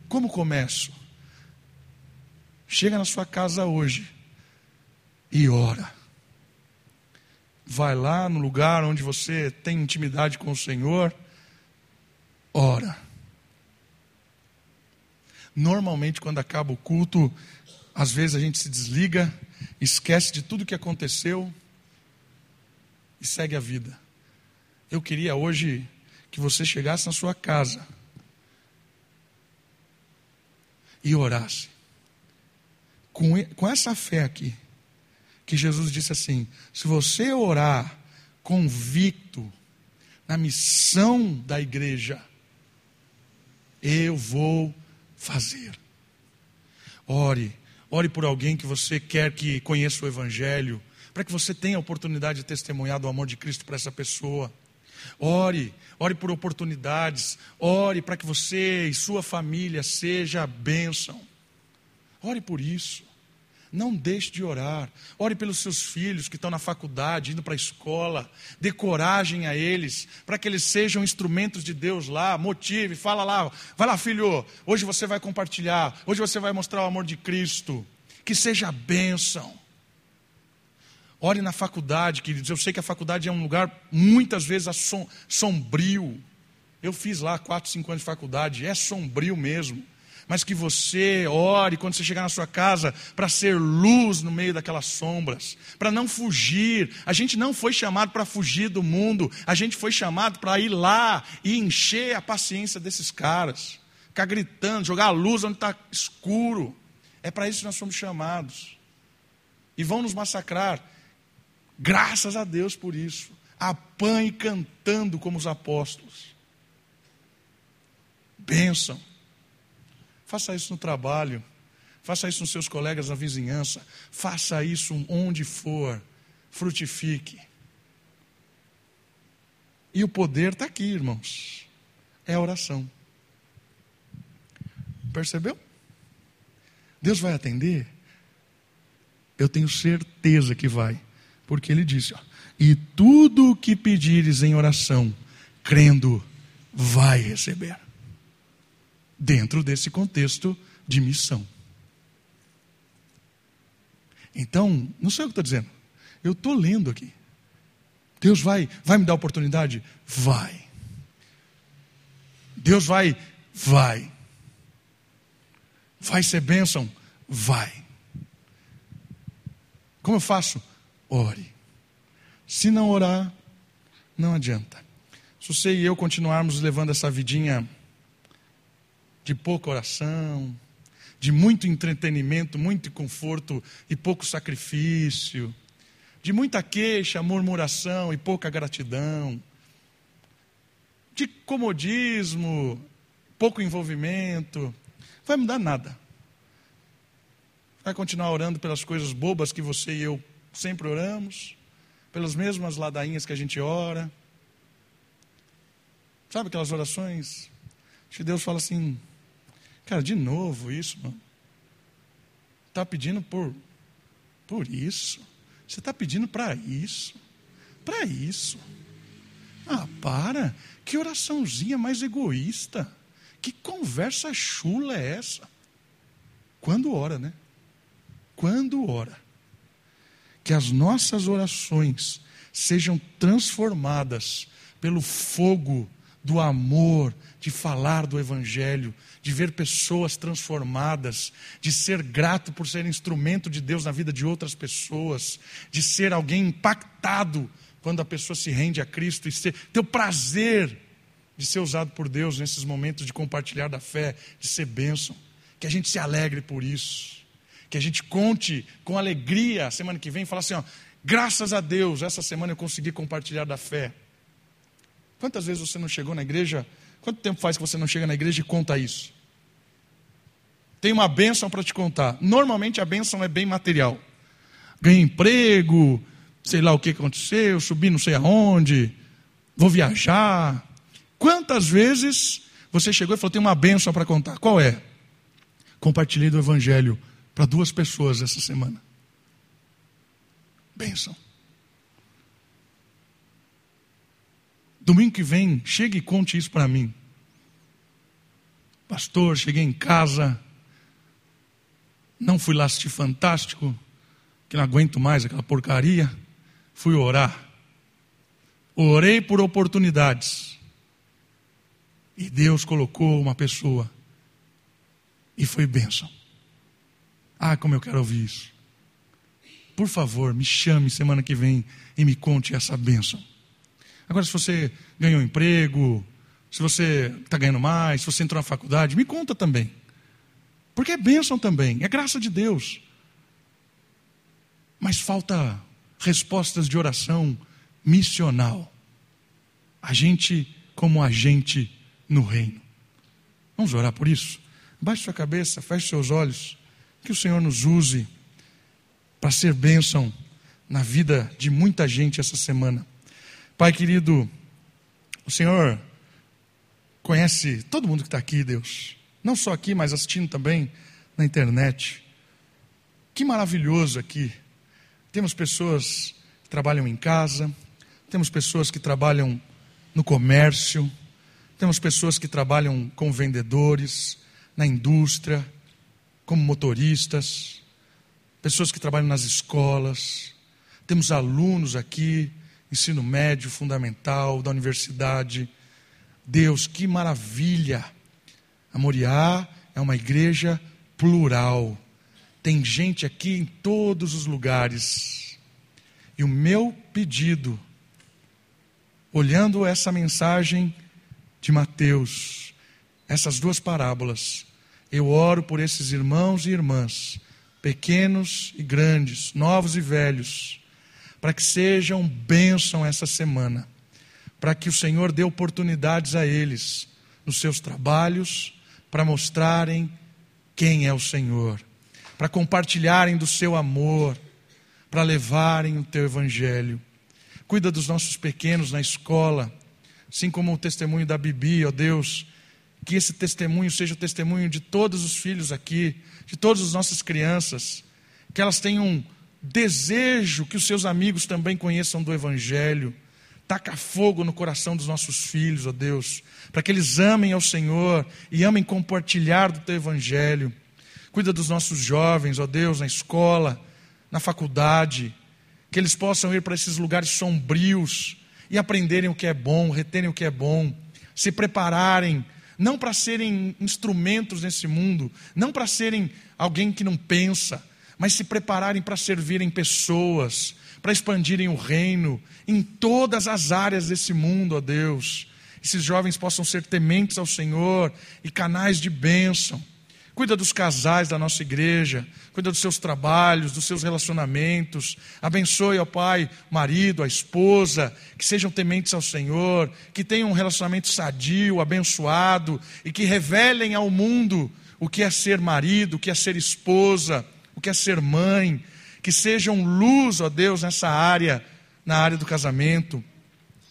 Como começo? Chega na sua casa hoje e ora. Vai lá no lugar onde você tem intimidade com o Senhor, ora. Normalmente, quando acaba o culto, às vezes a gente se desliga, esquece de tudo que aconteceu e segue a vida. Eu queria hoje que você chegasse na sua casa e orasse com, com essa fé aqui, que Jesus disse assim: se você orar convicto na missão da igreja, eu vou fazer. Ore, ore por alguém que você quer que conheça o Evangelho, para que você tenha a oportunidade de testemunhar do amor de Cristo para essa pessoa. Ore, ore por oportunidades, ore para que você e sua família seja bênção. Ore por isso. Não deixe de orar. Ore pelos seus filhos que estão na faculdade, indo para a escola. Dê coragem a eles, para que eles sejam instrumentos de Deus lá. Motive, fala lá. Vai lá, filho. Hoje você vai compartilhar. Hoje você vai mostrar o amor de Cristo. Que seja bênção. Ore na faculdade, queridos. Eu sei que a faculdade é um lugar muitas vezes sombrio. Eu fiz lá quatro, cinco anos de faculdade. É sombrio mesmo mas que você ore quando você chegar na sua casa para ser luz no meio daquelas sombras, para não fugir. A gente não foi chamado para fugir do mundo, a gente foi chamado para ir lá e encher a paciência desses caras, ficar gritando, jogar a luz onde está escuro. É para isso que nós somos chamados. E vão nos massacrar. Graças a Deus por isso. Apanhe cantando como os apóstolos. Bênção. Faça isso no trabalho. Faça isso nos seus colegas na vizinhança. Faça isso onde for. Frutifique. E o poder está aqui, irmãos. É a oração. Percebeu? Deus vai atender? Eu tenho certeza que vai. Porque ele disse: ó, E tudo o que pedires em oração, crendo, vai receber dentro desse contexto de missão. Então, não sei o que estou dizendo, eu estou lendo aqui. Deus vai, vai me dar oportunidade? Vai. Deus vai, vai. Vai ser bênção? Vai. Como eu faço? Ore. Se não orar, não adianta. Se você e eu continuarmos levando essa vidinha de pouca oração, de muito entretenimento, muito conforto e pouco sacrifício, de muita queixa, murmuração e pouca gratidão, de comodismo, pouco envolvimento, vai mudar nada. Vai continuar orando pelas coisas bobas que você e eu sempre oramos, pelas mesmas ladainhas que a gente ora. Sabe aquelas orações que Deus fala assim: Cara, de novo isso, mano. Está pedindo por, por isso. Você está pedindo para isso. Para isso. Ah, para. Que oraçãozinha mais egoísta. Que conversa chula é essa? Quando ora, né? Quando ora. Que as nossas orações sejam transformadas pelo fogo do amor, de falar do Evangelho, de ver pessoas transformadas, de ser grato por ser instrumento de Deus na vida de outras pessoas, de ser alguém impactado quando a pessoa se rende a Cristo e ser, ter o prazer de ser usado por Deus nesses momentos de compartilhar da fé, de ser bênção. Que a gente se alegre por isso. Que a gente conte com alegria semana que vem e falar assim: ó, graças a Deus, essa semana eu consegui compartilhar da fé. Quantas vezes você não chegou na igreja? Quanto tempo faz que você não chega na igreja e conta isso? Tem uma bênção para te contar. Normalmente a bênção é bem material. Ganhei emprego, sei lá o que aconteceu, subi não sei aonde, vou viajar. Quantas vezes você chegou e falou: tem uma bênção para contar? Qual é? Compartilhei do Evangelho para duas pessoas essa semana. Bênção. Domingo que vem, chegue e conte isso para mim. Pastor, cheguei em casa, não fui lá assistir Fantástico, que não aguento mais aquela porcaria. Fui orar. Orei por oportunidades. E Deus colocou uma pessoa. E foi bênção. Ah, como eu quero ouvir isso. Por favor, me chame semana que vem e me conte essa bênção. Agora, se você ganhou emprego, se você está ganhando mais, se você entrou na faculdade, me conta também. Porque é bênção também, é graça de Deus. mas falta respostas de oração missional. A gente como agente no reino. Vamos orar por isso? Baixe sua cabeça, feche seus olhos, que o Senhor nos use para ser bênção na vida de muita gente essa semana. Pai querido, o Senhor conhece todo mundo que está aqui, Deus. Não só aqui, mas assistindo também na internet. Que maravilhoso aqui. Temos pessoas que trabalham em casa, temos pessoas que trabalham no comércio, temos pessoas que trabalham como vendedores, na indústria, como motoristas, pessoas que trabalham nas escolas, temos alunos aqui, ensino médio, fundamental, da universidade. Deus, que maravilha! A Moriá é uma igreja plural. Tem gente aqui em todos os lugares. E o meu pedido, olhando essa mensagem de Mateus, essas duas parábolas, eu oro por esses irmãos e irmãs, pequenos e grandes, novos e velhos, para que sejam bênção essa semana, para que o Senhor dê oportunidades a eles nos seus trabalhos, para mostrarem quem é o Senhor, para compartilharem do seu amor, para levarem o teu evangelho. Cuida dos nossos pequenos na escola, assim como o testemunho da Bibi, ó Deus, que esse testemunho seja o testemunho de todos os filhos aqui, de todas as nossas crianças, que elas tenham desejo que os seus amigos também conheçam do Evangelho. Taca fogo no coração dos nossos filhos, ó Deus, para que eles amem ao Senhor e amem compartilhar do Teu Evangelho. Cuida dos nossos jovens, ó Deus, na escola, na faculdade, que eles possam ir para esses lugares sombrios e aprenderem o que é bom, reterem o que é bom, se prepararem, não para serem instrumentos nesse mundo, não para serem alguém que não pensa, mas se prepararem para servirem pessoas, para expandirem o reino em todas as áreas desse mundo, ó Deus. Esses jovens possam ser tementes ao Senhor e canais de bênção. Cuida dos casais da nossa igreja, cuida dos seus trabalhos, dos seus relacionamentos. Abençoe, ó Pai, o marido, a esposa, que sejam tementes ao Senhor, que tenham um relacionamento sadio, abençoado e que revelem ao mundo o que é ser marido, o que é ser esposa, o que é ser mãe, que sejam luz, ó Deus, nessa área, na área do casamento.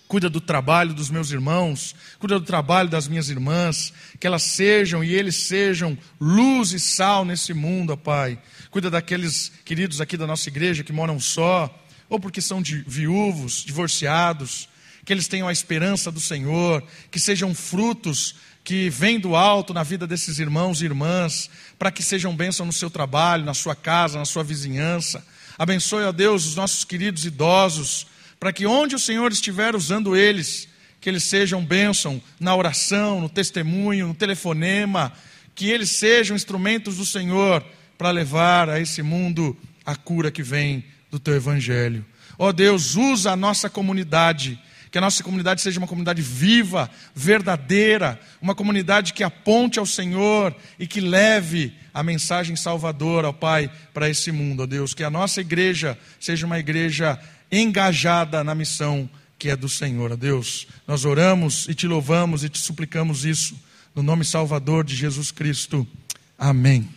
Cuida do trabalho dos meus irmãos, cuida do trabalho das minhas irmãs, que elas sejam e eles sejam luz e sal nesse mundo, ó Pai. Cuida daqueles queridos aqui da nossa igreja que moram só, ou porque são de viúvos, divorciados, que eles tenham a esperança do Senhor, que sejam frutos que vem do alto na vida desses irmãos e irmãs, para que sejam bênção no seu trabalho, na sua casa, na sua vizinhança. Abençoe, ó Deus, os nossos queridos idosos, para que onde o Senhor estiver usando eles, que eles sejam bênção na oração, no testemunho, no telefonema, que eles sejam instrumentos do Senhor para levar a esse mundo a cura que vem do teu evangelho. Ó Deus, usa a nossa comunidade que a nossa comunidade seja uma comunidade viva, verdadeira, uma comunidade que aponte ao Senhor e que leve a mensagem salvadora, ao Pai, para esse mundo, ó Deus. Que a nossa igreja seja uma igreja engajada na missão que é do Senhor, ó Deus. Nós oramos e te louvamos e te suplicamos isso, no nome salvador de Jesus Cristo. Amém.